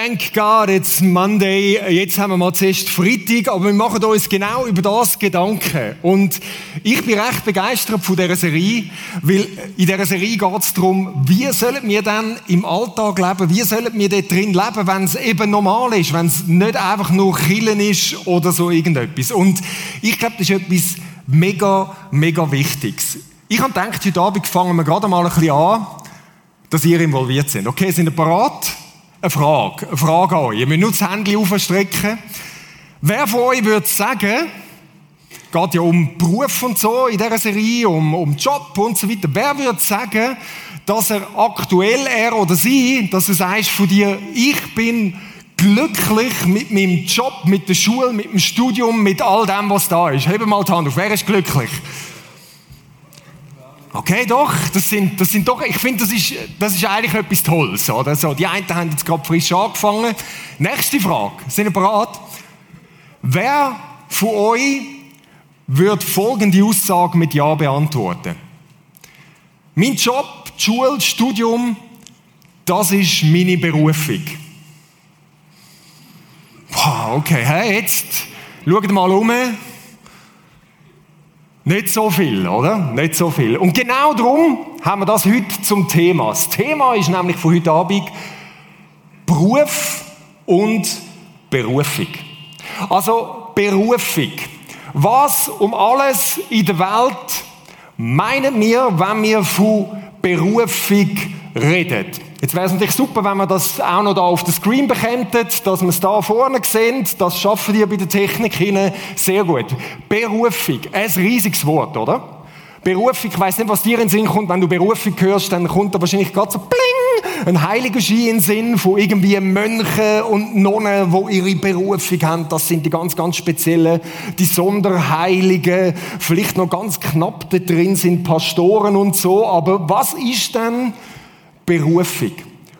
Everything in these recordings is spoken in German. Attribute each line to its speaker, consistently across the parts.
Speaker 1: Thank God, it's Monday. Jetzt haben wir mal zuerst Freitag, aber wir machen uns genau über das Gedanken. Und ich bin recht begeistert von dieser Serie, weil in dieser Serie geht es darum, wie sollen wir dann im Alltag leben, wie sollen wir dort drin leben, wenn es eben normal ist, wenn es nicht einfach nur Killen ist oder so irgendetwas. Und ich glaube, das ist etwas mega, mega Wichtiges. Ich habe gedacht, heute Abend fangen wir gerade mal ein bisschen an, dass ihr involviert seid. Okay, sind ihr bereit? Eine Frage, eine Frage an euch. Ihr müsst nur das Handy aufstrecken. Wer von euch würde sagen, geht ja um Beruf und so in dieser Serie, um, um Job und so weiter. Wer würde sagen, dass er aktuell, er oder sie, dass du sagst von dir, ich bin glücklich mit meinem Job, mit der Schule, mit dem Studium, mit all dem, was da ist. Hebe mal die Hand auf. Wer ist glücklich? Okay, doch, das sind, das sind doch, ich finde, das ist, das ist eigentlich etwas Tolles, oder? So, die einen haben jetzt gerade frisch angefangen. Nächste Frage. Sind ihr bereit? Wer von euch wird folgende Aussage mit Ja beantworten? Mein Job, Schule, Studium, das ist meine Berufung. Wow, okay, hey, jetzt schaut mal um. Nicht so viel, oder? Nicht so viel. Und genau darum haben wir das heute zum Thema. Das Thema ist nämlich von heute Abend Beruf und Berufung. Also Berufung. Was um alles in der Welt meinen wir, wenn wir von Berufung reden? Jetzt wäre es natürlich super, wenn wir das auch noch da auf den Screen bekämen, dass wir es da vorne sehen. Das schaffen die bei der Technik hin sehr gut. Berufung, ein riesiges Wort, oder? Berufung, ich weiss nicht, was dir in den Sinn kommt. Wenn du Berufung hörst, dann kommt da wahrscheinlich gerade so bling, ein heiliger Ski in den Sinn von irgendwie Mönchen und Nonnen, wo ihre Berufung haben. Das sind die ganz, ganz speziellen, die Sonderheiligen. Vielleicht noch ganz knapp da drin sind Pastoren und so. Aber was ist denn Berufung.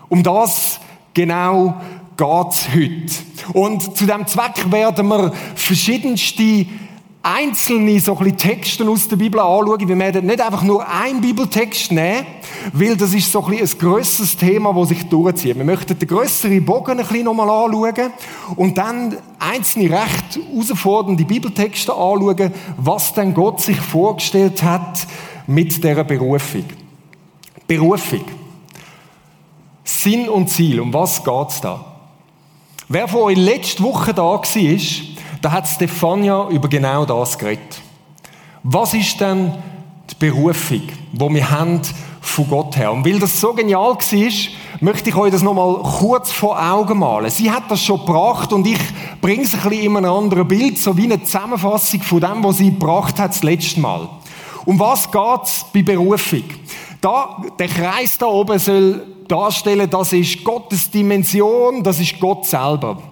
Speaker 1: Um das genau geht's heute. Und zu dem Zweck werden wir verschiedenste einzelne so ein Texte aus der Bibel anschauen. Wir werden nicht einfach nur einen Bibeltext nehmen, weil das ist so ein, ein grösseres Thema, das sich durchzieht. Wir möchten den grösseren Bogen ein bisschen nochmal anschauen und dann einzelne recht herausfordernde Bibeltexte anschauen, was denn Gott sich vorgestellt hat mit dieser Berufung. Berufung. Sinn und Ziel, um was geht's da? Wer von euch letzte Woche da war, da hat Stefania über genau das geredet. Was ist denn die Berufung, die wir haben von Gott her? Und weil das so genial war, möchte ich euch das nochmal kurz vor Augen malen. Sie hat das schon gebracht und ich bringe es ein bisschen in einem anderen Bild, so wie eine Zusammenfassung von dem, was sie gebracht hat das letzte Mal. Um was geht's bei Berufung? Da, der Kreis da oben soll darstellen, das ist Gottes Dimension, das ist Gott selber.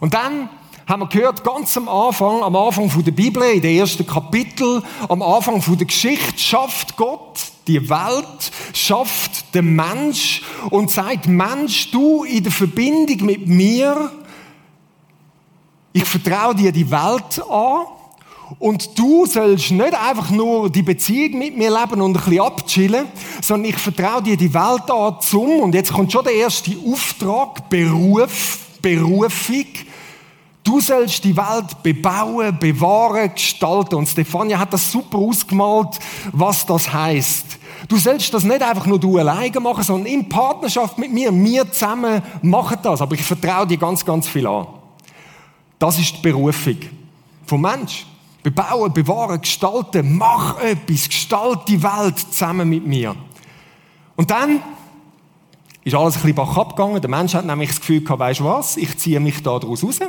Speaker 1: Und dann haben wir gehört, ganz am Anfang, am Anfang der Bibel, in den ersten Kapitel, am Anfang der Geschichte, schafft Gott die Welt, schafft den Mensch und sagt, Mensch, du in der Verbindung mit mir, ich vertraue dir die Welt an, und du sollst nicht einfach nur die Beziehung mit mir leben und ein bisschen abchillen, sondern ich vertraue dir die Welt an zum, und jetzt kommt schon der erste Auftrag, Beruf, Berufung. Du sollst die Welt bebauen, bewahren, gestalten. Und Stefania hat das super ausgemalt, was das heißt. Du sollst das nicht einfach nur du alleine machen, sondern in Partnerschaft mit mir. Wir zusammen machen das. Aber ich vertraue dir ganz, ganz viel an. Das ist die Berufung vom Mensch. Bebauen, bewahren, gestalten, mach etwas, gestalt die Welt zusammen mit mir. Und dann ist alles ein bisschen bach abgegangen. Der Mensch hat nämlich das Gefühl gehabt, weisst du was, ich ziehe mich da daraus raus.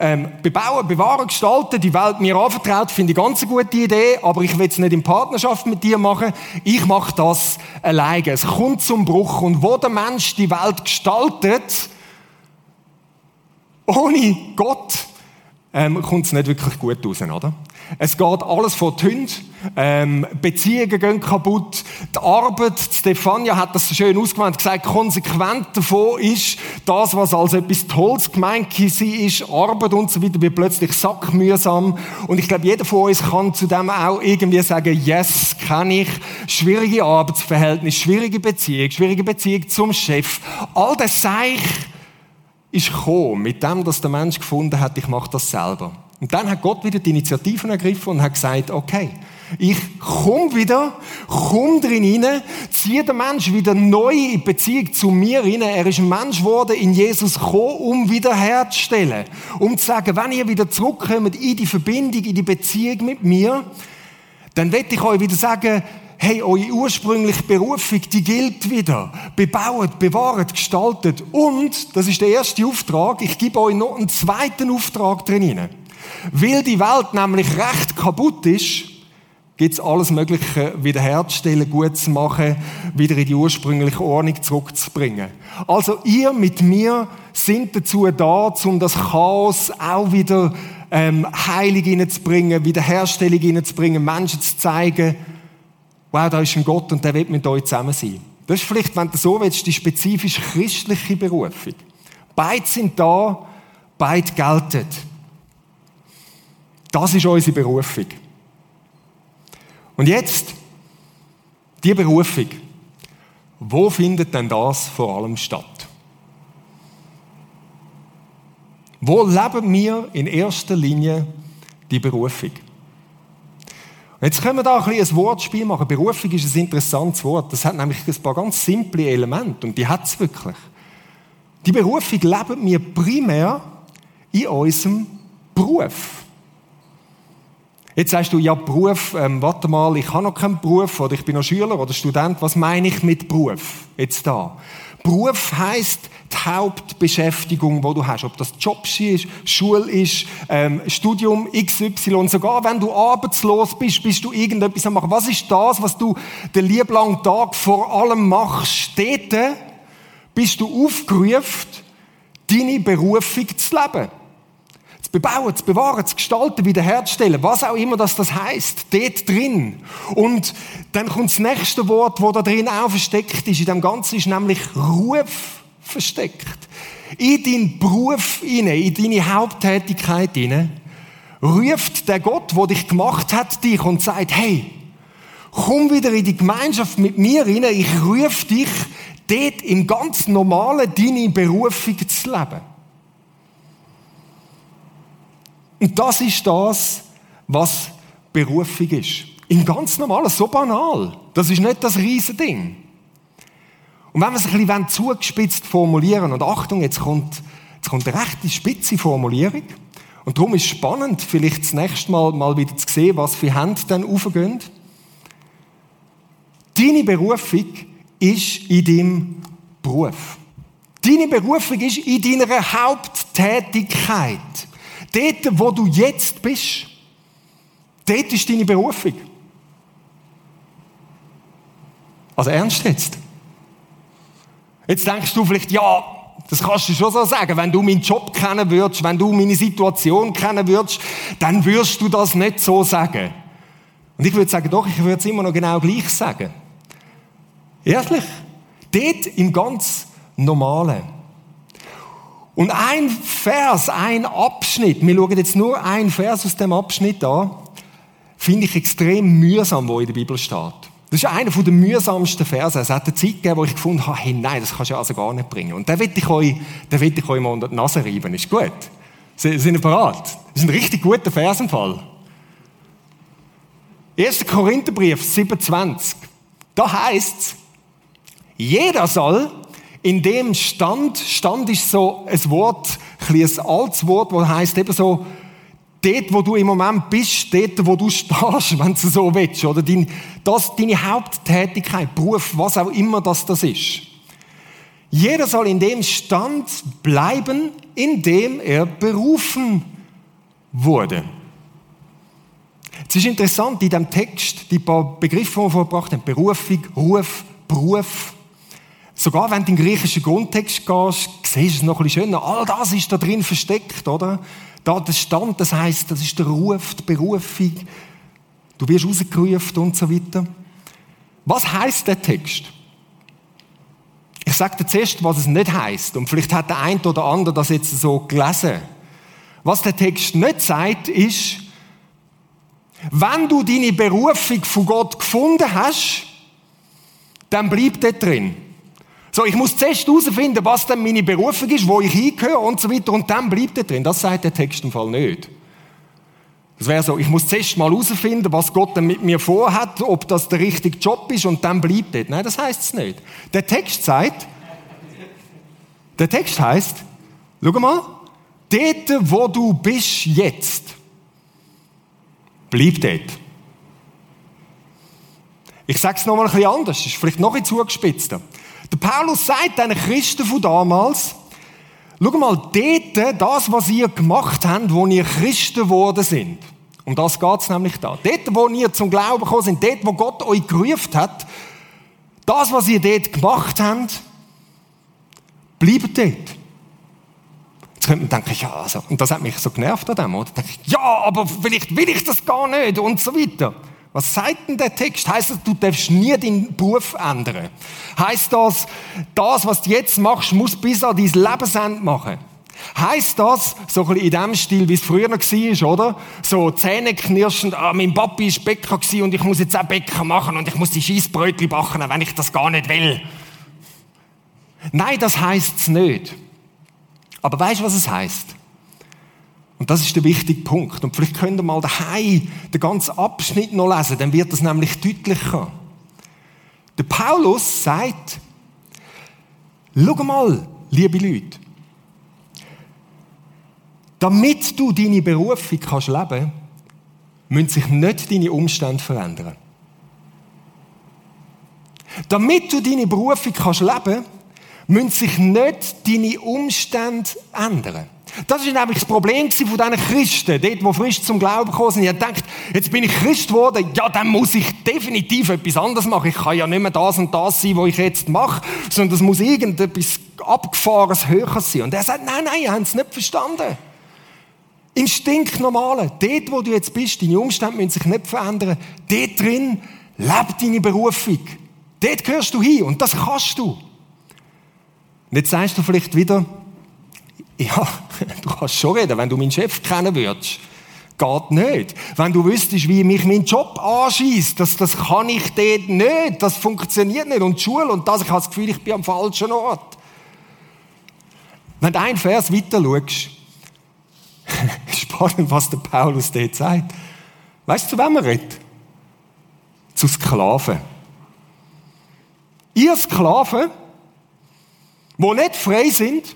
Speaker 1: Ähm, bebauen, bewahren, gestalten, die Welt mir anvertraut, finde ich ganz eine gute Idee, aber ich will es nicht in Partnerschaft mit dir machen. Ich mache das alleine. Es kommt zum Bruch und wo der Mensch die Welt gestaltet, ohne Gott, ähm, kommt es nicht wirklich gut raus, oder? Es geht alles vor die Hunde, ähm, Beziehungen gehen kaputt, die Arbeit, Stefania hat das schön ausgemeint, gesagt, konsequent davon ist, das, was als etwas Tolles gemeint ist, Arbeit und so weiter, wird plötzlich sackmühsam. Und ich glaube, jeder von uns kann zu dem auch irgendwie sagen, yes, kann ich. Schwierige Arbeitsverhältnisse, schwierige Beziehung, schwierige Beziehung zum Chef. All das Seich ist gekommen, mit dem, dass der Mensch gefunden hat, ich mache das selber. Und dann hat Gott wieder die Initiativen ergriffen und hat gesagt, okay, ich komme wieder, komme drin rein, ziehe den Mensch wieder neu in Beziehung zu mir rein. Er ist ein Mensch geworden, in Jesus gekommen, um wiederherzustellen. Um zu sagen, wenn ihr wieder zurückkommt in die Verbindung, in die Beziehung mit mir, dann werde ich euch wieder sagen, hey, eure ursprüngliche Berufung, die gilt wieder. Bebaut, bewahrt, gestaltet. Und, das ist der erste Auftrag, ich gebe euch noch einen zweiten Auftrag drin. Weil die Welt nämlich recht kaputt ist, gibt es alles Mögliche wiederherzustellen, gut zu machen, wieder in die ursprüngliche Ordnung zurückzubringen. Also ihr mit mir sind dazu da, um das Chaos auch wieder ähm, Heilig hineinzubringen, Wiederherstellung hineinzubringen, Menschen zu zeigen, wow, da ist ein Gott und der wird mit euch zusammen sein. Das ist vielleicht, wenn du so willst, die spezifisch christliche Berufung. Beide sind da, beide gelten. Das ist unsere Berufung. Und jetzt, die Berufung. Wo findet denn das vor allem statt? Wo leben wir in erster Linie die Berufung? Jetzt können wir da ein, ein Wortspiel machen. Berufung ist ein interessantes Wort. Das hat nämlich ein paar ganz simple Elemente und die hat es wirklich. Die Berufung leben wir primär in unserem Beruf. Jetzt sagst du, ja, Beruf, ähm, warte mal, ich habe noch keinen Beruf oder ich bin noch Schüler oder Student. Was meine ich mit Beruf? Jetzt da. Beruf heißt die Hauptbeschäftigung, wo du hast. Ob das Job ist, Schule ist, ähm, Studium XY. Sogar wenn du arbeitslos bist, bist du irgendetwas am machen. Was ist das, was du den lieblangen Tag vor allem machst? Dort bist du aufgerufen, deine Berufung zu leben bebauen, zu bewahren, zu gestalten, wiederherzustellen, was auch immer das, das heißt, dort drin. Und dann kommt das nächste Wort, wo da drin auch versteckt ist, in dem Ganzen ist nämlich Ruf versteckt. In deinen Beruf hinein, in deine Haupttätigkeit hinein, ruft der Gott, der dich gemacht hat, dich und sagt, hey, komm wieder in die Gemeinschaft mit mir rein, ich rufe dich, dort im ganz Normalen deine Berufung zu leben. Und das ist das, was Berufung ist. Im ganz Normalen, so banal. Das ist nicht das Riesending. Und wenn wir es ein bisschen zugespitzt formulieren, und Achtung, jetzt kommt, jetzt kommt eine rechte spitze Formulierung, und darum ist es spannend, vielleicht das nächste Mal mal wieder zu sehen, was für Hände dann aufgehen. Deine Berufung ist in deinem Beruf. Deine Berufung ist in deiner Haupttätigkeit. Dort, wo du jetzt bist, dort ist deine Berufung. Also ernst jetzt? Jetzt denkst du vielleicht, ja, das kannst du schon so sagen. Wenn du meinen Job kennen würdest, wenn du meine Situation kennen würdest, dann würdest du das nicht so sagen. Und ich würde sagen, doch, ich würde es immer noch genau gleich sagen. Ehrlich? Dort im ganz Normalen. Und ein Vers, ein Abschnitt, wir schauen jetzt nur einen Vers aus dem Abschnitt an, finde ich extrem mühsam, wo in der Bibel steht. Das ist einer der mühsamsten Verse. Es hat eine Zeit gegeben, wo ich gefunden habe, hey, nein, das kannst du also gar nicht bringen. Und den will ich euch, den will ich euch mal unter die Nase reiben. Ist gut? Sind ihr bereit? Das ist ein richtig guter Versenfall. 1. Korintherbrief 27. Da heißt es, jeder soll in dem Stand, Stand ist so ein Wort, ein, ein altes Wort, das heißt eben so, dort, wo du im Moment bist, dort, wo du stehst, wenn du so willst, oder dein, das, deine Haupttätigkeit, Beruf, was auch immer das, das ist. Jeder soll in dem Stand bleiben, in dem er berufen wurde. Es ist interessant, in diesem Text, die paar Begriffe, die wir vorgebracht haben, Berufung, Ruf, Beruf, Sogar wenn du in den griechischen Grundtext gehst, siehst du es noch ein bisschen schöner. All das ist da drin versteckt, oder? Da der Stand, das heißt, das ist der Ruf, die Berufung. Du wirst rausgerufen und so weiter. Was heißt der Text? Ich sage dir zuerst, was es nicht heißt. Und vielleicht hat der eine oder andere das jetzt so gelesen. Was der Text nicht sagt, ist, wenn du deine Berufung von Gott gefunden hast, dann bleib dort drin. So, ich muss zuerst herausfinden, was denn meine Berufung ist, wo ich hingehöre und so weiter, und dann bleib dort drin. Das sagt der Text im Fall nicht. Das wäre so, ich muss zuerst mal herausfinden, was Gott denn mit mir vorhat, ob das der richtige Job ist und dann bleibt dort. Nein, das heißt es nicht. Der Text sagt, der Text heißt, schau mal, dort, wo du bist jetzt, bleib dort. Ich sage es nochmal ein bisschen anders, ist vielleicht noch ein zugespitzter. Der Paulus sagt den Christen von damals, schau mal, dort, das, was ihr gemacht habt, wo ihr Christen geworden sind, um das geht es nämlich da. Dort, wo ihr zum Glauben gekommen sind, dort, wo Gott euch gerufen hat, das, was ihr dort gemacht habt, bleibt dort. Jetzt könnte man denken, ja, also, und das hat mich so genervt an dem, oder? Denke ich, ja, aber vielleicht will ich das gar nicht und so weiter. Was sagt denn der Text? Heißt das, du darfst nie deinen Beruf ändern? Heißt das, das, was du jetzt machst, muss bis an dein Lebensende machen? Heißt das, so ein bisschen in dem Stil, wie es früher noch war, oder? So zähneknirschend, ah, mein Papi war Bäcker und ich muss jetzt auch Bäcker machen und ich muss die Scheissbrötchen backen, wenn ich das gar nicht will. Nein, das heißt es nicht. Aber weißt du, was es heißt? Und das ist der wichtige Punkt. Und vielleicht könnt ihr mal daheim den ganzen Abschnitt noch lesen, dann wird das nämlich deutlicher. Der Paulus sagt, schau mal, liebe Leute, damit du deine Berufung kannst leben, müssen sich nicht deine Umstände verändern. Damit du deine Berufung kannst leben, müssen sich nicht deine Umstände ändern. Das ist nämlich das Problem von diesen Christen, dort, wo frisch zum Glauben gekommen sind. Ich denkt, jetzt bin ich Christ geworden, ja, dann muss ich definitiv etwas anderes machen. Ich kann ja nicht mehr das und das sein, was ich jetzt mache, sondern es muss irgendetwas abgefahrenes, höheres sein. Und er sagt, nein, nein, ihr habt es nicht verstanden. Im Stinknormalen, dort, wo du jetzt bist, deine Umstände müssen sich nicht verändern. Dort drin lebt deine Berufung. Dort gehörst du hin und das kannst du. Und jetzt sagst du vielleicht wieder, ja, du kannst schon reden, wenn du meinen Chef kennen würdest. Geht nicht. Wenn du wüsstest, wie mich mein Job anschießt, das, das kann ich dort nicht. Das funktioniert nicht. Und die Schule und das, ich habe das Gefühl, ich bin am falschen Ort. Wenn du einen Vers weiter schaust, spannend, was der Paulus dort sagt. Weißt du, wem er redet? Zu Sklaven. Ihr Sklaven, die nicht frei sind,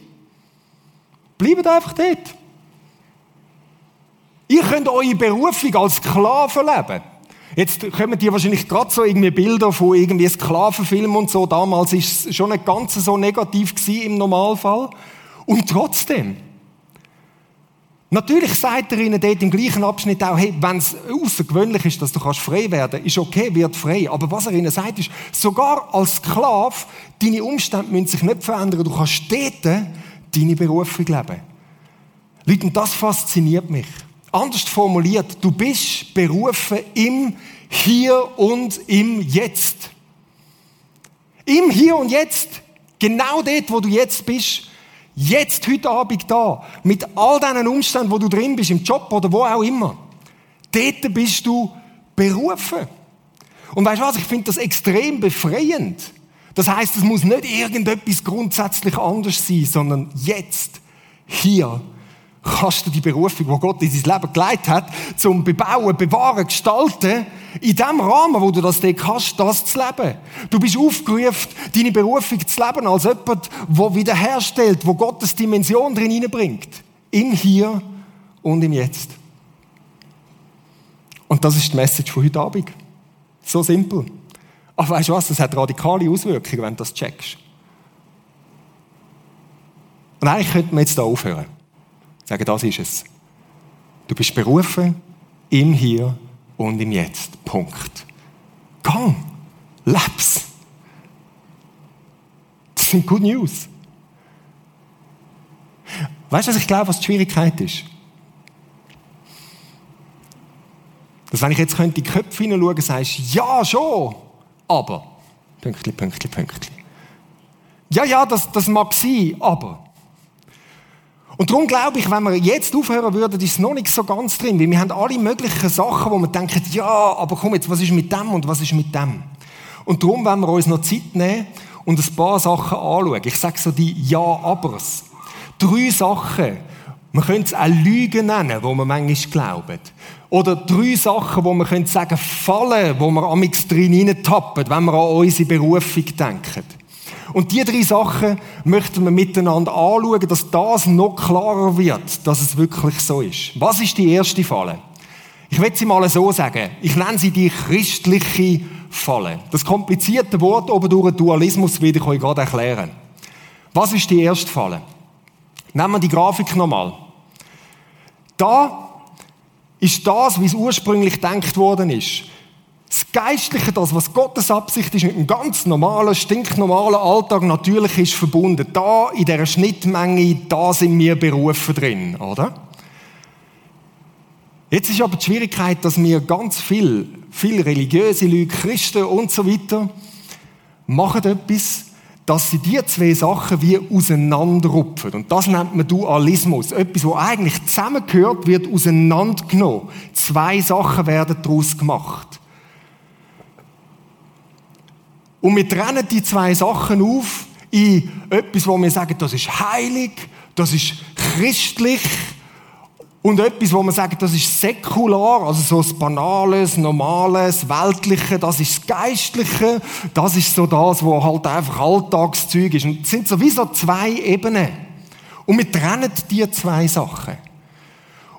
Speaker 1: bleibt einfach dort. Ihr könnt eure Berufung als Sklaven leben. Jetzt kommen dir wahrscheinlich gerade so irgendwie Bilder von irgendwie Sklavenfilmen und so. Damals ist es schon nicht ganz so negativ gewesen im Normalfall. Und trotzdem. Natürlich sagt er ihnen dort im gleichen Abschnitt auch, hey, wenn es außergewöhnlich ist, dass du kannst frei werden, ist okay, wird frei. Aber was er ihnen sagt, ist, sogar als Sklave, deine Umstände müssen sich nicht verändern. Du kannst dort deine Berufung leben. Leute, und das fasziniert mich. Anders formuliert, du bist berufen im Hier und im Jetzt. Im Hier und Jetzt. Genau dort, wo du jetzt bist. Jetzt, heute Abend da. Mit all deinen Umständen, wo du drin bist, im Job oder wo auch immer. Dort bist du berufen. Und weißt du was? Ich finde das extrem befreiend. Das heißt, es muss nicht irgendetwas grundsätzlich anders sein, sondern jetzt, hier, kannst du die Berufung, die Gott in dein Leben geleitet hat, zum Bebauen, Bewahren, Gestalten, in dem Rahmen, wo du das Ding hast, das zu leben. Du bist aufgerufen, deine Berufung zu leben als jemand, der wiederherstellt, wo Gottes Dimension drin hineinbringt. Im Hier und im Jetzt. Und das ist die Message von heute Abend. So simpel. Aber weißt du was, das hat radikale Auswirkungen, wenn du das checkst. Und eigentlich könnten wir jetzt da aufhören. Sagen, das ist es. Du bist berufen im Hier und im Jetzt. Punkt. Gang. Leb's. Das sind Good News. Weißt du, was ich glaube, was die Schwierigkeit ist? Dass wenn ich jetzt in die Köpfe hineinschauen, sagst du, ja, schon, aber, Pünktli, Pünktli, Pünktli. Ja, ja, das, das mag sein, aber. Und darum glaube ich, wenn wir jetzt aufhören würden, ist es noch nicht so ganz drin, weil wir haben alle möglichen Sachen, wo wir denken, ja, aber komm jetzt, was ist mit dem und was ist mit dem? Und darum wollen wir uns noch Zeit nehmen und ein paar Sachen anschauen. Ich sage so die Ja-Abers. Drei Sachen, man könnte es auch Lügen nennen, wo man manchmal glauben. Oder drei Sachen, wo man könnte sagen, Fallen, wo wir am drin tappen, wenn wir an unsere Berufung denken. Und die drei Sachen möchten wir miteinander anschauen, dass das noch klarer wird, dass es wirklich so ist. Was ist die erste Falle? Ich will sie mal so sagen. Ich nenne sie die christliche Falle. Das komplizierte Wort oben durch Dualismus will ich euch gerade erklären. Was ist die erste Falle? Nehmen wir die Grafik nochmal. Da ist das, wie es ursprünglich gedacht worden ist. Das Geistliche, das, was Gottes Absicht ist, mit einem ganz normalen, stinknormalen Alltag natürlich ist verbunden. Da, in dieser Schnittmenge, da sind wir berufen drin, oder? Jetzt ist aber die Schwierigkeit, dass wir ganz viel, viel religiöse Leute, Christen und so weiter, machen etwas, dass sie die zwei Sachen wie auseinanderrupfen. Und das nennt man Dualismus. Etwas, wo eigentlich zusammengehört, wird auseinandergenommen. Zwei Sachen werden daraus gemacht. Und wir trennen die zwei Sachen auf in etwas, wo wir sagen, das ist heilig, das ist christlich und etwas, wo man sagt, das ist säkular, also so das Banales, Normales, Weltliche, das ist das Geistliche, das ist so das, wo halt einfach Alltagszeug ist. Und es sind sowieso zwei Ebenen. Und wir trennen die zwei Sachen.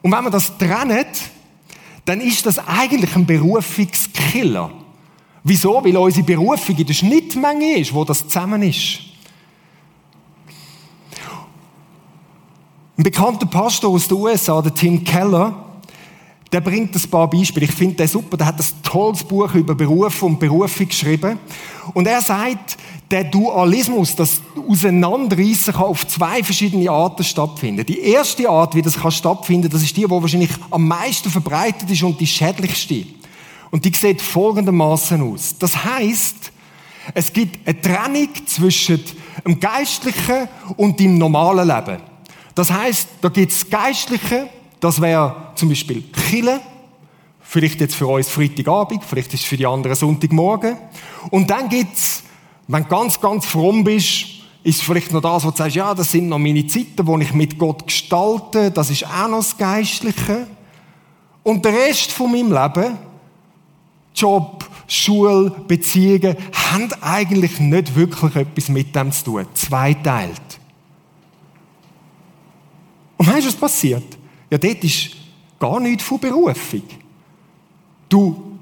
Speaker 1: Und wenn man das trennt, dann ist das eigentlich ein Berufungskiller. Wieso? Weil unsere Berufung in der Schnittmenge ist, wo das zusammen ist. Ein bekannter Pastor aus den USA, der Tim Keller, der bringt ein paar Beispiele. Ich finde den super. Der hat ein tolles Buch über Beruf und Berufung geschrieben. Und er sagt, der Dualismus, das Auseinanderreißen kann auf zwei verschiedene Arten stattfinden. Die erste Art, wie das kann stattfinden, das ist die, die wahrscheinlich am meisten verbreitet ist und die schädlichste. Und die sieht folgendermaßen aus. Das heißt, es gibt eine Trennung zwischen dem Geistlichen und dem normalen Leben. Das heißt, da gibt es Geistliche, das wäre zum Beispiel Chile, vielleicht jetzt für uns Freitagabend, vielleicht ist es für die anderen Sonntagmorgen. Und dann gibt es, wenn du ganz, ganz fromm bist, ist vielleicht noch das, wo du sagst, ja, das sind noch meine Zeiten, wo ich mit Gott gestalte, das ist auch noch das Geistliche. Und der Rest von meinem Leben, Job, Schule, Beziehungen, haben eigentlich nicht wirklich etwas mit dem zu tun. Zweiteilt. Und weißt du, was passiert? Ja, dort ist gar nichts von Berufung. Du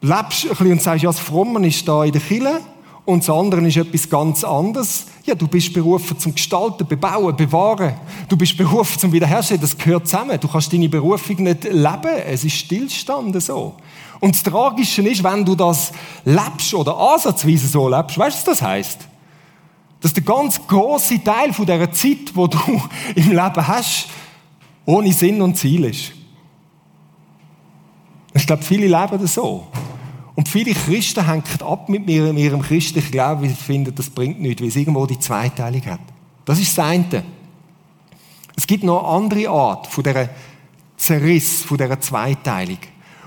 Speaker 1: lebst ein bisschen und sagst, ja, das Frommen ist da in der Kille und das andere ist etwas ganz anderes. Ja, du bist berufen zum Gestalten, Bebauen, Bewahren. Du bist berufen zum Wiederherstellen. Das gehört zusammen. Du kannst deine Berufung nicht leben. Es ist Stillstand so. Und das Tragische ist, wenn du das lebst oder ansatzweise so lebst, weißt du, was das heißt? Dass der ganz große Teil von dieser Zeit, wo du im Leben hast, ohne Sinn und Ziel ist. Ich glaube, viele leben das so. Und viele Christen hängen ab mit ihrem, ihrem christlichen Glauben, weil sie finden, das bringt nichts, weil es irgendwo die Zweiteilung hat. Das ist das eine. Es gibt noch eine andere Art von dieser Zerriss, von dieser Zweiteilung.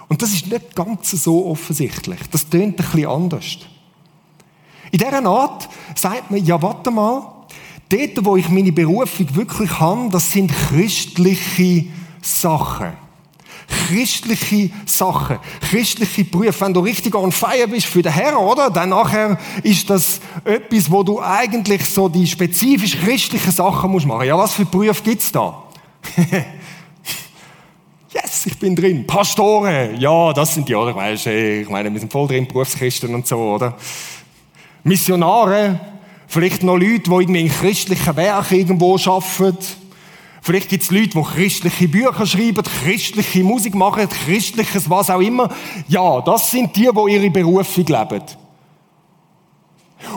Speaker 1: Und das ist nicht ganz so offensichtlich. Das tönt ein bisschen anders. In dieser Art sagt man, ja, warte mal, dort, wo ich meine Berufung wirklich habe, das sind christliche Sachen. Christliche Sachen, christliche Berufe. Wenn du richtig on fire bist für den Herrn, oder? Dann nachher ist das etwas, wo du eigentlich so die spezifisch christlichen Sachen musst machen. Ja, was für Berufe gibt's da? yes, ich bin drin. Pastoren, ja, das sind die, oder? Ich meine, wir sind voll drin, Berufschristen und so, oder? Missionare, vielleicht noch Leute, die irgendwie in christlichen Werken irgendwo arbeiten. Vielleicht gibt es Leute, die christliche Bücher schreiben, christliche Musik machen, christliches was auch immer. Ja, das sind die, die ihre Berufung leben.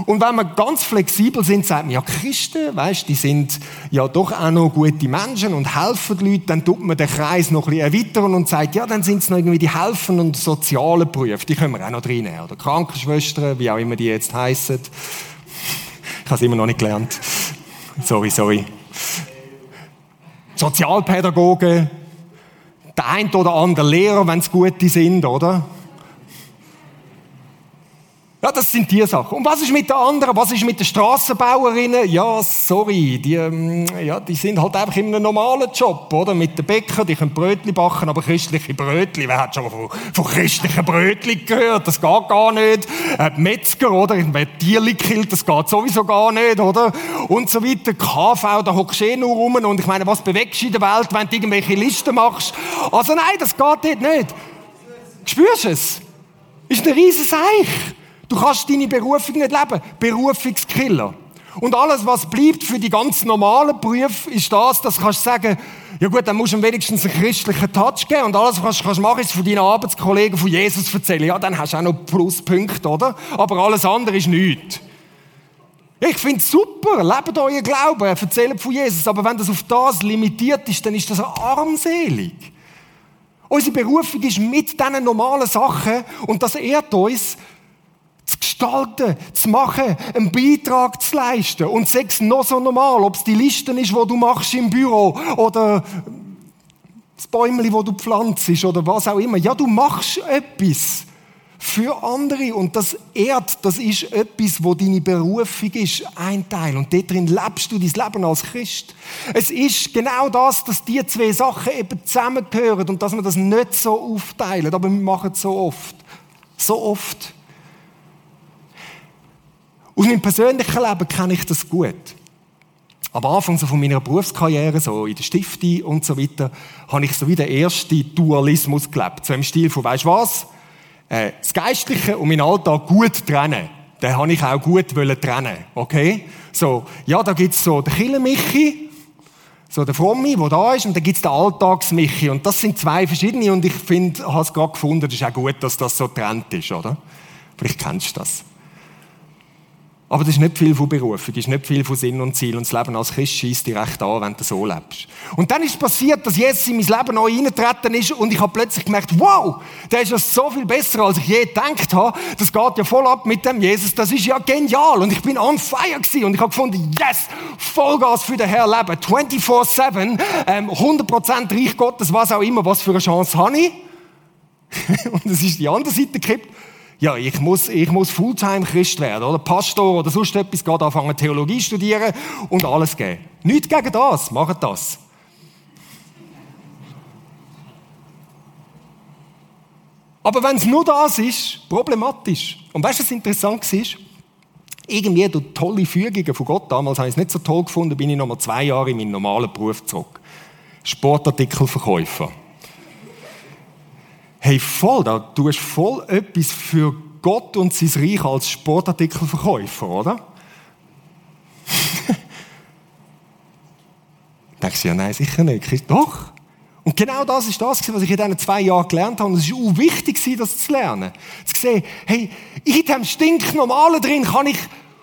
Speaker 1: Und wenn wir ganz flexibel sind, sagt man, ja, Christen, weißt, die sind ja doch auch noch gute Menschen und helfen Leuten, dann tut man den Kreis noch ein bisschen erweitern und sagt, ja, dann sind es noch irgendwie die helfen und sozialen Berufe, die können wir auch noch reinnehmen. Oder Krankenschwestern, wie auch immer die jetzt heißen. Ich habe es immer noch nicht gelernt. Sorry, sorry. Sozialpädagogen, der ein oder andere Lehrer, wenn es gute sind, oder? Ja, das sind die Sachen. Und was ist mit den anderen? Was ist mit den Strassenbauerinnen? Ja, sorry, die, ähm, ja, die sind halt einfach in einem normalen Job, oder? Mit den Bäcker, die können Brötli backen, aber christliche Brötli, wer hat schon mal von, von christlichen Brötli gehört? Das geht gar nicht. Äh, Metzger, oder? Wer Tierli killt, das geht sowieso gar nicht, oder? Und so weiter. KV, da hockst du eh nur rum. Und ich meine, was bewegst du in der Welt, wenn du irgendwelche Listen machst? Also nein, das geht dort nicht. Spürst du es? Ist ein riesen Seich. Du kannst deine Berufung nicht leben. Berufungskiller. Und alles, was bleibt für die ganz normalen Berufe, ist das, dass du kannst sagen, ja gut, dann musst du wenigstens einen christlichen Touch geben und alles, was du kannst machen, ist von deinen Arbeitskollegen von Jesus erzählen. Ja, dann hast du auch noch Pluspunkte, oder? Aber alles andere ist nichts. Ich finde es super, lebt euer Glauben, erzählt von Jesus, aber wenn das auf das limitiert ist, dann ist das armselig. Unsere Berufung ist mit diesen normalen Sachen und das ehrt uns, gestalten, zu machen, einen Beitrag zu leisten. Und sechs noch so normal, ob es die Listen ist, wo du machst im Büro oder das Bäumchen, wo du pflanzt oder was auch immer. Ja, du machst etwas für andere und das ehrt, das ist etwas, wo deine Berufung ist, ein Teil. Und dort drin lebst du dein Leben als Christ. Es ist genau das, dass die zwei Sachen eben zusammengehören und dass wir das nicht so aufteilen, aber wir machen es so oft. So oft. Aus meinem persönlichen Leben kenne ich das gut. Am Anfang so von meiner Berufskarriere, so in der Stifte und so weiter, habe ich so wie der erste Dualismus gelebt. So im Stil von, weißt du was? Äh, das Geistliche und meinen Alltag gut trennen. Den habe ich auch gut trennen, okay? So, ja, da gibt's so den Killermichi, so der Fromme, der da ist, und dann gibt's den Alltagsmichi. Und das sind zwei verschiedene, und ich finde, habe es gerade gefunden, das ist auch gut, dass das so trennt ist, oder? Vielleicht kennst du das. Aber das ist nicht viel von Berufung, das ist nicht viel von Sinn und Ziel. Und das Leben als Christ schießt dir recht an, wenn du so lebst. Und dann ist es passiert, dass Jesus in mein Leben neu reingetreten ist und ich habe plötzlich gemerkt, wow, der ist ja so viel besser, als ich je gedacht habe. Das geht ja voll ab mit dem Jesus, das ist ja genial. Und ich bin on fire gewesen und ich habe gefunden, yes, Vollgas für den Herr leben. 24-7, ähm, 100% Reich Gottes, was auch immer, was für eine Chance habe ich. und es ist die andere Seite gekippt ja, ich muss, ich muss Fulltime Christ werden, oder Pastor oder sonst etwas, geht anfangen Theologie studieren und alles geben. Nicht gegen das, macht das. Aber wenn es nur das ist, problematisch. Und weißt du, was interessant war? Irgendwie durch tolle Fügungen von Gott, damals habe ich es nicht so toll gefunden, bin ich noch mal zwei Jahre in meinen normalen Beruf zurück. Sportartikelverkäufer. Hey, voll, da tust voll etwas für Gott und sein Reich als Sportartikelverkäufer, oder? Denkst du, ja, nein, sicher nicht. Doch. Und genau das ist das, was ich in diesen zwei Jahren gelernt habe. Und es war auch wichtig, das zu lernen. Zu sehen, hey, in diesem stinknormalen drin kann ich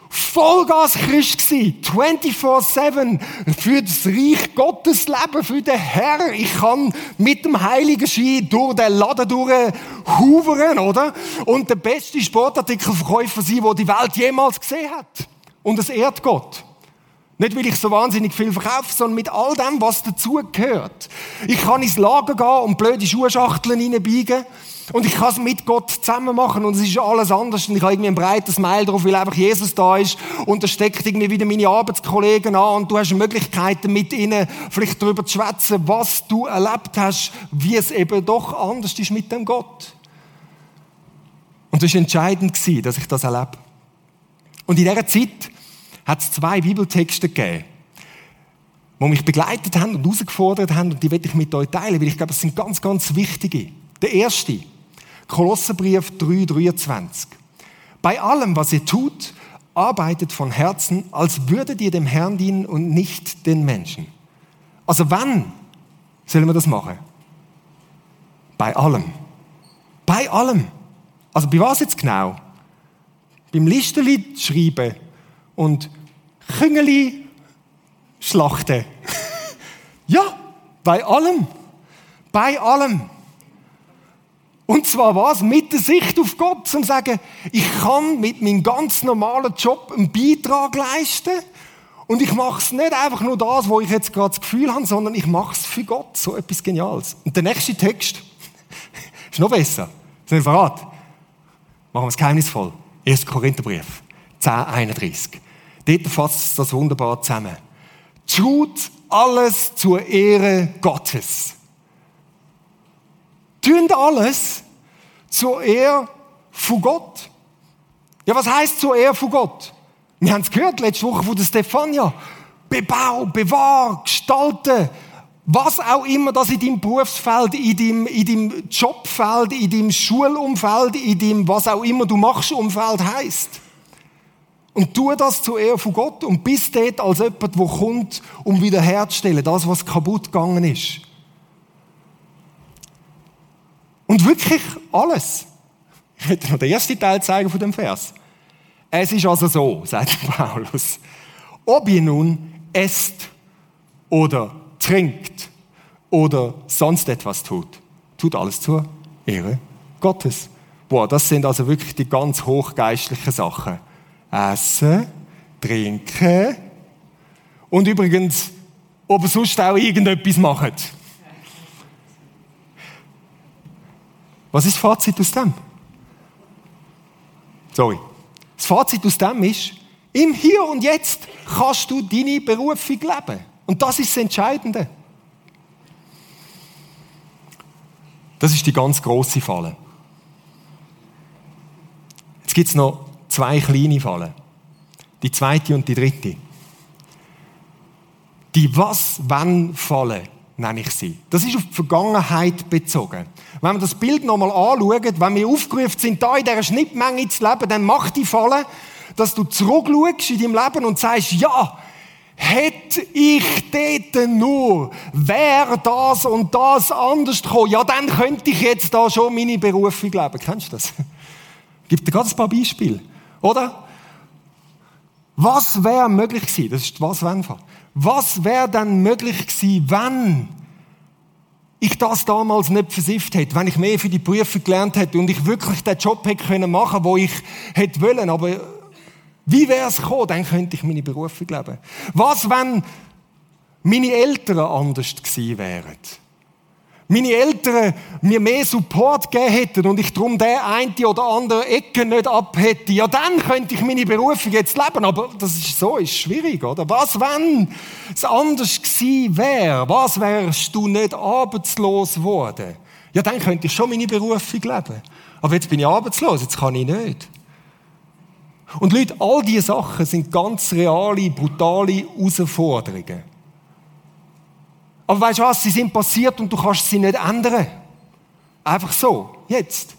Speaker 1: Vollgas Christ gsi, 24-7, für das Reich Gottes leben, für den Herr. Ich kann mit dem Heiligen Ski durch den Laden durchhuvern, oder? Und der beste Sportartikelverkäufer sein, den die Welt jemals gesehen hat. Und es ehrt Gott. Nicht, weil ich so wahnsinnig viel verkaufe, sondern mit all dem, was dazugehört. Ich kann ins Lager gehen und blöde Schuhschachteln reinbiegen. Und ich kann es mit Gott zusammen machen und es ist alles anders und ich habe irgendwie ein breites Mail drauf, weil einfach Jesus da ist und da steckt irgendwie wieder meine Arbeitskollegen an und du hast Möglichkeiten mit ihnen vielleicht darüber zu schwätzen, was du erlebt hast, wie es eben doch anders ist mit dem Gott. Und es war entscheidend, dass ich das erlebe. Und in dieser Zeit hat es zwei Bibeltexte gegeben, die mich begleitet haben und herausgefordert haben und die werde ich mit euch teilen, weil ich glaube, es sind ganz, ganz wichtige. Der erste, Kolosserbrief 3,23. Bei allem, was ihr tut, arbeitet von Herzen, als würdet ihr dem Herrn dienen und nicht den Menschen. Also wann sollen wir das machen? Bei allem. Bei allem. Also bei was jetzt genau? beim Listeli schreiben und Küngeli schlachten. ja, bei allem. Bei allem. Und zwar was? Mit der Sicht auf Gott, zum sagen, ich kann mit meinem ganz normalen Job einen Beitrag leisten und ich mache es nicht einfach nur das, wo ich jetzt gerade das Gefühl habe, sondern ich mache es für Gott. So etwas Geniales. Und der nächste Text ist noch besser. Das ist verrat. Machen wir es geheimnisvoll. 1. Korintherbrief, 10, 31. Dort fasst das wunderbar zusammen. Tut alles zur Ehre Gottes. Tun alles zur Ehre von Gott. Ja, was heißt zur Ehre von Gott? Wir haben es gehört letzte Woche von der Stefania. Bebau, bewahr, gestalten. Was auch immer das in deinem Berufsfeld, in deinem, in deinem Jobfeld, in deinem Schulumfeld, in deinem was auch immer du machst Umfeld heißt. Und tu das zur Ehre von Gott und bist dort als jemand, der kommt, um wiederherzustellen, das, was kaputt gegangen ist. Und wirklich alles. Ich werde noch den ersten Teil zeigen von dem Vers. Es ist also so, sagt Paulus. Ob ihr nun esst oder trinkt oder sonst etwas tut, tut alles zur Ehre Gottes. Boah, das sind also wirklich die ganz hochgeistlichen Sachen. Essen, trinken und übrigens, ob ihr sonst auch irgendetwas macht. Was ist das Fazit aus dem? Sorry. Das Fazit aus dem ist, im Hier und Jetzt kannst du deine Berufung leben. Und das ist das Entscheidende. Das ist die ganz große Falle. Jetzt gibt es noch zwei kleine Fallen. Die zweite und die dritte. Die Was-Wenn-Falle nenne ich sie. Das ist auf die Vergangenheit bezogen. Wenn wir das Bild nochmal anschauen, wenn wir aufgerufen sind, da in dieser Schnittmenge zu leben, dann macht die Falle, dass du zurückschaust in deinem Leben und sagst, ja, hätte ich dort nur, wäre das und das anders gekommen, ja, dann könnte ich jetzt da schon meine Berufung leben. Kennst du das? Gibt dir gerade ein paar Beispiele, oder? Was wäre möglich gewesen? Das ist was wenn Was wäre dann möglich gewesen, wenn ich das damals nicht versifft hätte, wenn ich mehr für die Prüfung gelernt hätte und ich wirklich den Job hätte können machen, wo ich hätte wollen, aber wie wäre es gekommen, dann könnte ich meine Berufung leben. Was, wenn meine Eltern anders gewesen wären? Meine Eltern mir mehr Support gegeben hätten und ich darum der eine oder andere Ecke nicht ab hätte, ja dann könnte ich meine Berufung jetzt leben. Aber das ist so, ist schwierig, oder? Was, wenn es anders gewesen wäre? Was wärst du nicht arbeitslos geworden? Ja, dann könnte ich schon meine Berufung leben. Aber jetzt bin ich arbeitslos, jetzt kann ich nicht. Und Leute, all diese Sachen sind ganz reale, brutale Herausforderungen. Aber weißt du was, sie sind passiert und du kannst sie nicht ändern. Einfach so, jetzt.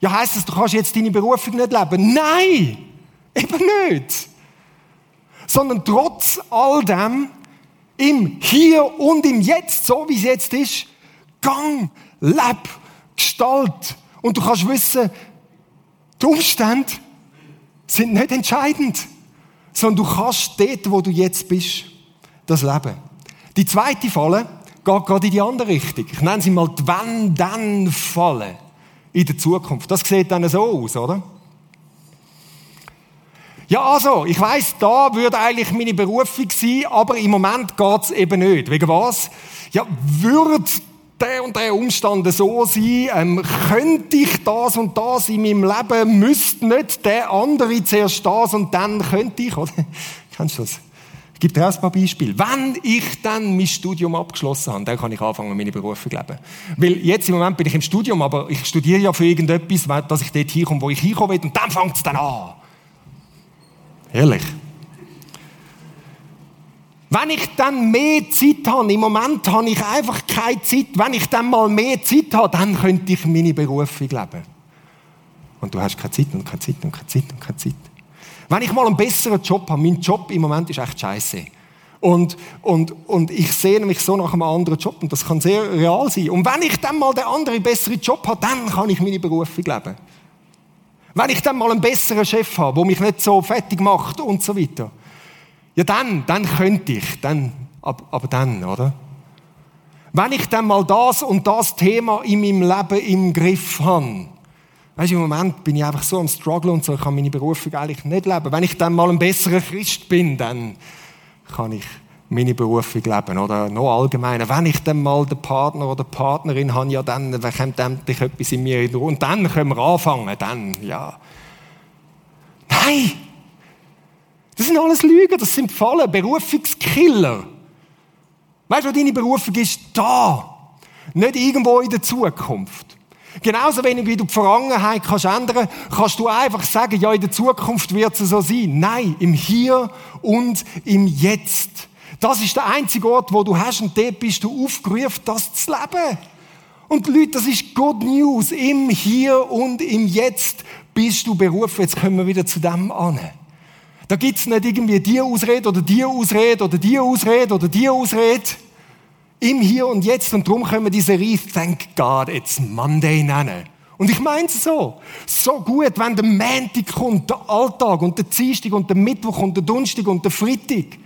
Speaker 1: Ja, heißt das, du kannst jetzt deine Berufung nicht leben? Nein, eben nicht. Sondern trotz all dem, im Hier und im Jetzt, so wie es jetzt ist, Gang, Leb, Gestalt. Und du kannst wissen, die Umstände sind nicht entscheidend, sondern du kannst dort, wo du jetzt bist, das leben. Die zweite Falle geht gerade in die andere Richtung. Ich nenne sie mal die Wenn-Dann-Falle in der Zukunft. Das sieht dann so aus, oder? Ja, also, ich weiß, da würde eigentlich meine Berufung sein, aber im Moment geht es eben nicht. Wegen was? Ja, würde der und der Umstand so sein, ähm, könnte ich das und das in meinem Leben, müsste nicht der andere zuerst das und dann könnte ich, oder? Kennst du das? Ich gebe dir ein paar Beispiele. Wenn ich dann mein Studium abgeschlossen habe, dann kann ich anfangen, meine Berufe zu leben. Weil jetzt im Moment bin ich im Studium, aber ich studiere ja für irgendetwas, dass ich dort hinkomme, wo ich hinkommen will, und dann fängt es dann an. Ehrlich. Wenn ich dann mehr Zeit habe, im Moment habe ich einfach keine Zeit, wenn ich dann mal mehr Zeit habe, dann könnte ich meine Berufe leben. Und du hast keine Zeit und keine Zeit und keine Zeit und keine Zeit. Wenn ich mal einen besseren Job habe, mein Job im Moment ist echt scheiße. Und, und, und ich sehe mich so nach einem anderen Job und das kann sehr real sein. Und wenn ich dann mal den anderen besseren Job habe, dann kann ich meine Berufung leben. Wenn ich dann mal einen besseren Chef habe, der mich nicht so fertig macht und so weiter. Ja, dann, dann könnte ich, dann, aber dann, oder? Wenn ich dann mal das und das Thema in meinem Leben im Griff habe, weißt du, im Moment bin ich einfach so am Struggle und so, ich kann meine Berufung eigentlich nicht leben. Wenn ich dann mal ein besserer Christ bin, dann kann ich meine Berufung leben. Oder noch allgemeiner, wenn ich dann mal den Partner oder die Partnerin habe, ja, dann kommt endlich etwas in mir in Ruhe. Und dann können wir anfangen, dann, ja. Nein! Das sind alles Lügen, das sind Fallen, Berufungskiller. Weißt du, deine Berufung ist da. Nicht irgendwo in der Zukunft. Genauso wenig wie du die Vergangenheit kannst ändern, kannst du einfach sagen, ja, in der Zukunft wird es so sein. Nein, im Hier und im Jetzt. Das ist der einzige Ort, wo du hast und dort bist du aufgerufen, das zu leben. Und Leute, das ist Good News. Im Hier und im Jetzt bist du berufen. Jetzt kommen wir wieder zu dem an. Da gibt's nicht irgendwie die Ausrede oder die Ausrede oder die Ausrede oder die Ausrede. Im Hier und Jetzt. Und darum können wir diese Serie Thank God It's Monday nennen. Und ich meine es so. So gut, wenn der Montag kommt, der Alltag und der Dienstag und der Mittwoch und der Donnerstag und der Freitag.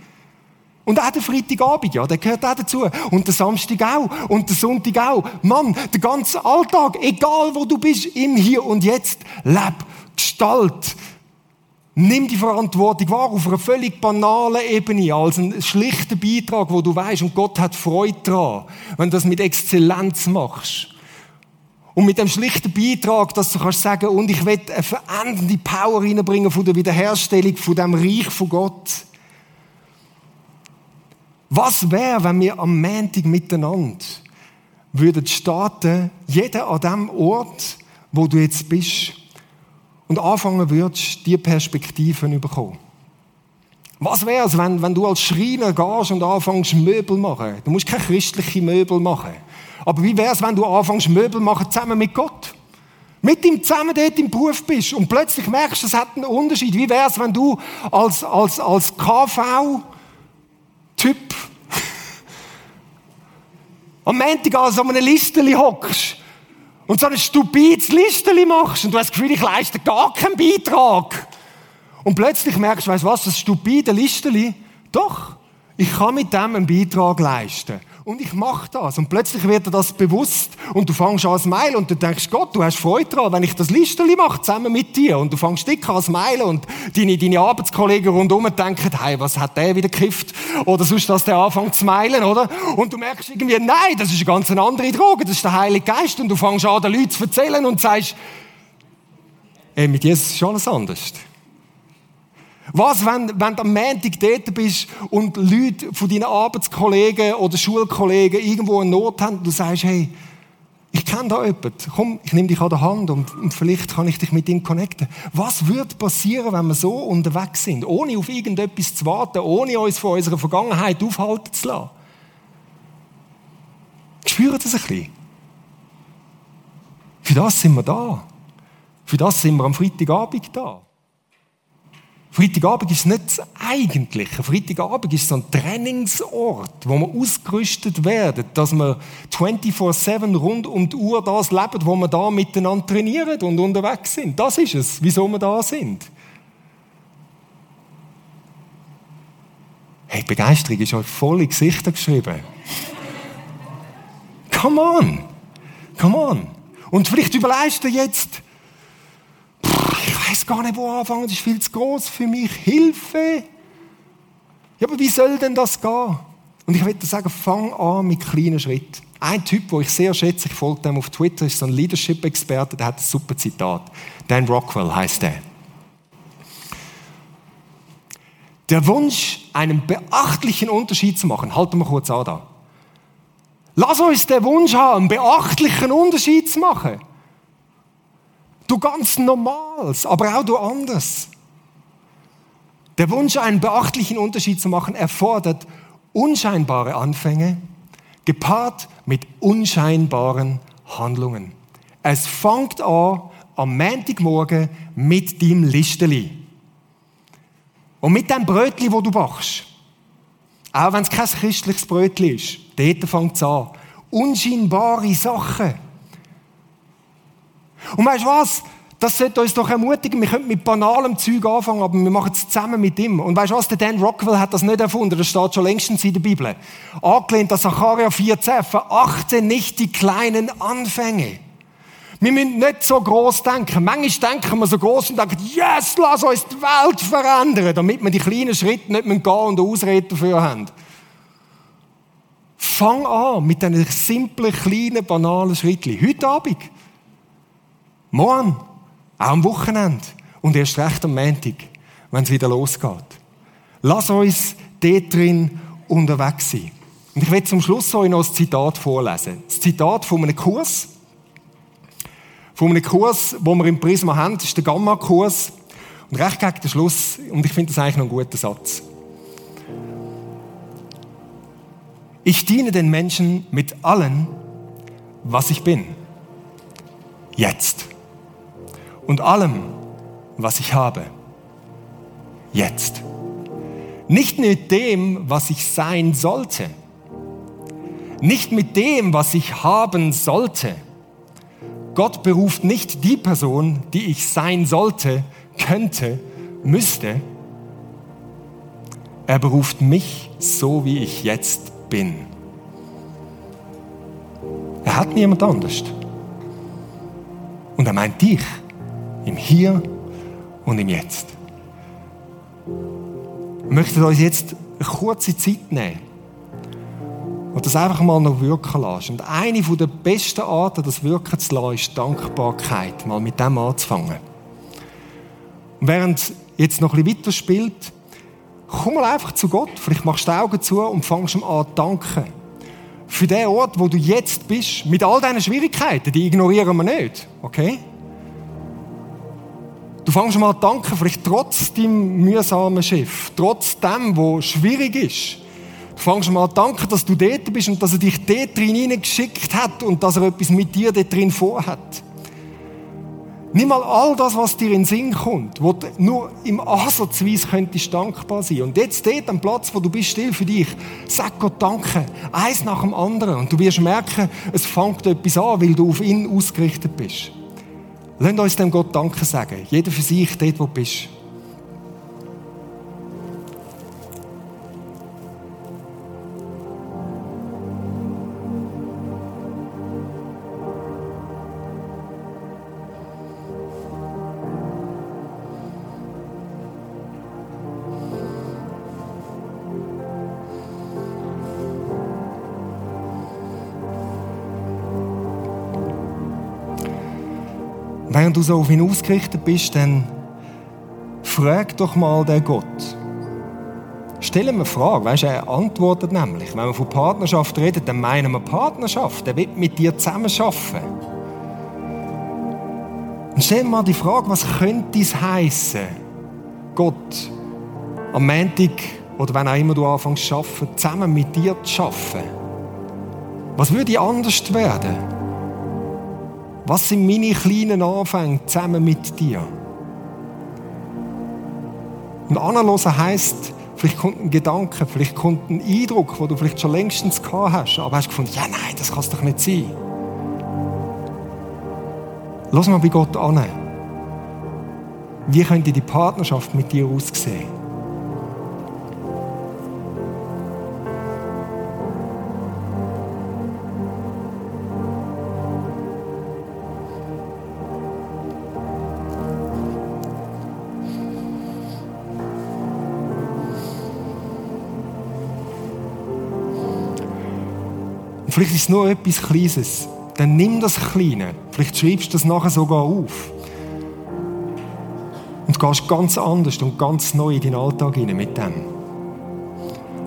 Speaker 1: Und auch der Freitagabend, ja, der gehört auch dazu. Und der Samstag auch. Und der Sonntag auch. Mann, der ganze Alltag, egal wo du bist, im Hier und Jetzt, leb, gestalt. Nimm die Verantwortung wahr auf einer völlig banalen Ebene, als einen schlichten Beitrag, wo du weißt, und Gott hat Freude daran, wenn du das mit Exzellenz machst. Und mit dem schlichten Beitrag, dass du kannst sagen, und ich will eine verändernde Power reinbringen von der Wiederherstellung von dem Reich von Gott. Was wäre, wenn wir am Montag miteinander würden starten, jeder an dem Ort, wo du jetzt bist, und anfangen würdest, diese Perspektiven zu bekommen? Was wäre es, wenn, wenn du als Schreiner gehst und anfängst, Möbel machen? Du musst keine christlichen Möbel machen. Aber wie wäre es, wenn du anfängst, Möbel machen zusammen mit Gott? Mit ihm zusammen dort im Beruf bist und plötzlich merkst, es hat einen Unterschied. Wie wäre es, wenn du als, als, als KV Typ am Montag an so einem Listeli hockst und so ein stupides Listeli machst und du hast das Gefühl, ich leiste gar keinen Beitrag. Und plötzlich merkst du, weißt du was, das stupide Listeli, doch, ich kann mit dem einen Beitrag leisten. Und ich mache das. Und plötzlich wird dir das bewusst. Und du fängst an zu meilen und du denkst, Gott, du hast Freude daran, wenn ich das Listeli mache, zusammen mit dir. Und du fängst dick an zu meilen und deine, deine Arbeitskollegen rundherum denken, hey, was hat der wieder gekifft? Oder sonst, dass der anfängt zu meilen, oder? Und du merkst irgendwie, nein, das ist eine ganz andere Droge, das ist der Heilige Geist. Und du fängst an, den Leuten zu erzählen und sagst, ey, mit Jesus ist alles anders. Was, wenn, wenn du am Montag dort bist und Leute von deinen Arbeitskollegen oder Schulkollegen irgendwo eine Not haben und du sagst, hey, ich kenne da jemanden, komm, ich nehme dich an der Hand und, und, vielleicht kann ich dich mit ihm connecten. Was würde passieren, wenn wir so unterwegs sind, ohne auf irgendetwas zu warten, ohne uns von unserer Vergangenheit aufhalten zu lassen? Spürt das ein bisschen? Für das sind wir da. Für das sind wir am Freitagabend da. Freitagabend ist nicht das Eigentliche. Freitagabend ist so ein Trainingsort, wo wir ausgerüstet werden, dass wir 24-7 rund um die Uhr das leben, wo wir da miteinander trainieren und unterwegs sind. Das ist es, wieso wir da sind. Hey, Begeisterung ist euch voll in Gesichter geschrieben. Come on! Come on! Und vielleicht überlegst du jetzt, weiß gar nicht, wo anfangen, das ist viel zu groß für mich. Hilfe! Ja, aber wie soll denn das gehen? Und ich würde sagen, fang an mit kleinen Schritten. Ein Typ, wo ich sehr schätze, ich folge dem auf Twitter, ist so ein Leadership-Experte, der hat ein super Zitat. Dan Rockwell heißt der. Der Wunsch, einen beachtlichen Unterschied zu machen, halten wir kurz an da. Lass uns den Wunsch haben, einen beachtlichen Unterschied zu machen. Du ganz Normales, aber auch du anders. Der Wunsch, einen beachtlichen Unterschied zu machen, erfordert unscheinbare Anfänge, gepaart mit unscheinbaren Handlungen. Es fängt an am Montagmorgen mit dem Listeli. Und mit dem Brötli, wo du bachst. Auch wenn es kein christliches Brötli ist. Dort fängt es an. Unscheinbare Sachen. Und weißt du was? Das sollte uns doch ermutigen. Wir könnten mit banalem Zeug anfangen, aber wir machen es zusammen mit ihm. Und weißt du was? Der Dan Rockwell hat das nicht erfunden. Das steht schon längstens in der Bibel. Angelehnt an Sacharja 14. Verachte nicht die kleinen Anfänge. Wir müssen nicht so groß denken. Manchmal denken wir so groß und denken, yes, lass uns die Welt verändern, damit wir die kleinen Schritte nicht mehr gehen und eine Ausrede dafür haben. Fang an mit diesen simplen, kleinen, banalen Schritten. Heute Abend. Morgen. Auch am Wochenende. Und erst recht am Montag, wenn es wieder losgeht. Lass uns dort drin unterwegs sein. Und ich will zum Schluss euch noch ein Zitat vorlesen. Das Zitat von einem Kurs. Von einem Kurs, den wir im Prisma haben. Das ist der Gamma-Kurs. Und recht gegen den Schluss, und ich finde das eigentlich noch einen guten Satz. Ich diene den Menschen mit allem, was ich bin. Jetzt. Und allem, was ich habe. Jetzt. Nicht mit dem, was ich sein sollte. Nicht mit dem, was ich haben sollte. Gott beruft nicht die Person, die ich sein sollte, könnte, müsste. Er beruft mich so, wie ich jetzt bin. Er hat niemand anders. Und er meint dich im Hier und im Jetzt. Wir möchten uns jetzt eine kurze Zeit nehmen und das einfach mal noch wirken lassen. Und eine der besten Arten, das wirken zu lassen, ist Dankbarkeit. Mal mit dem anzufangen. Und während jetzt noch ein bisschen weiter spielt, Komm mal einfach zu Gott. Vielleicht machst du die Augen zu und fangst ihm an zu danken. Für den Ort, wo du jetzt bist, mit all deinen Schwierigkeiten, die ignorieren wir nicht. Okay? Du fängst mal an danken, vielleicht trotz deinem mühsamen Schiff, trotz dem, was schwierig ist. Du fängst mal an danken, dass du dort bist und dass er dich dort drin hineingeschickt hat und dass er etwas mit dir dort drin vorhat. Nimm mal all das, was dir in den Sinn kommt, wo du nur im Ansatzweise könntest dankbar sein. Und jetzt dort am Platz, wo du bist, still für dich, sag Gott Danke. Eins nach dem anderen. Und du wirst merken, es fängt etwas an, weil du auf ihn ausgerichtet bist. Lass uns dem Gott Danke sagen. Jeder für sich, dort, wo du bist. Während du so auf ihn ausgerichtet bist, dann frag doch mal den Gott. Stell ihm eine Frage, weißt, er antwortet nämlich. Wenn wir von Partnerschaft reden, dann meinen wir Partnerschaft. Er will mit dir zusammen arbeiten. Und stell mal die Frage, was könnte es heißen, Gott am Montag oder wenn auch immer du anfängst zu arbeiten, zusammen mit dir zu arbeiten? Was würde anders werden? Was sind meine kleinen Anfänge zusammen mit dir? Und anhören heisst, vielleicht kommt ein Gedanke, vielleicht kommt ein Eindruck, den du vielleicht schon längstens gehabt hast, aber hast gefunden, ja, nein, das kann es doch nicht sein. Lass mal bei Gott an. Wie könnte die Partnerschaft mit dir aussehen? Vielleicht ist es nur etwas Kleines. Dann nimm das Kleine. Vielleicht schreibst du das nachher sogar auf. Und gehst ganz anders und ganz neu in deinen Alltag hinein mit dem.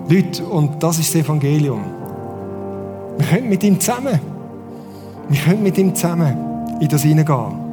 Speaker 1: Leute, und das ist das Evangelium. Wir können mit ihm zusammen. Wir können mit ihm zusammen in das hineingehen.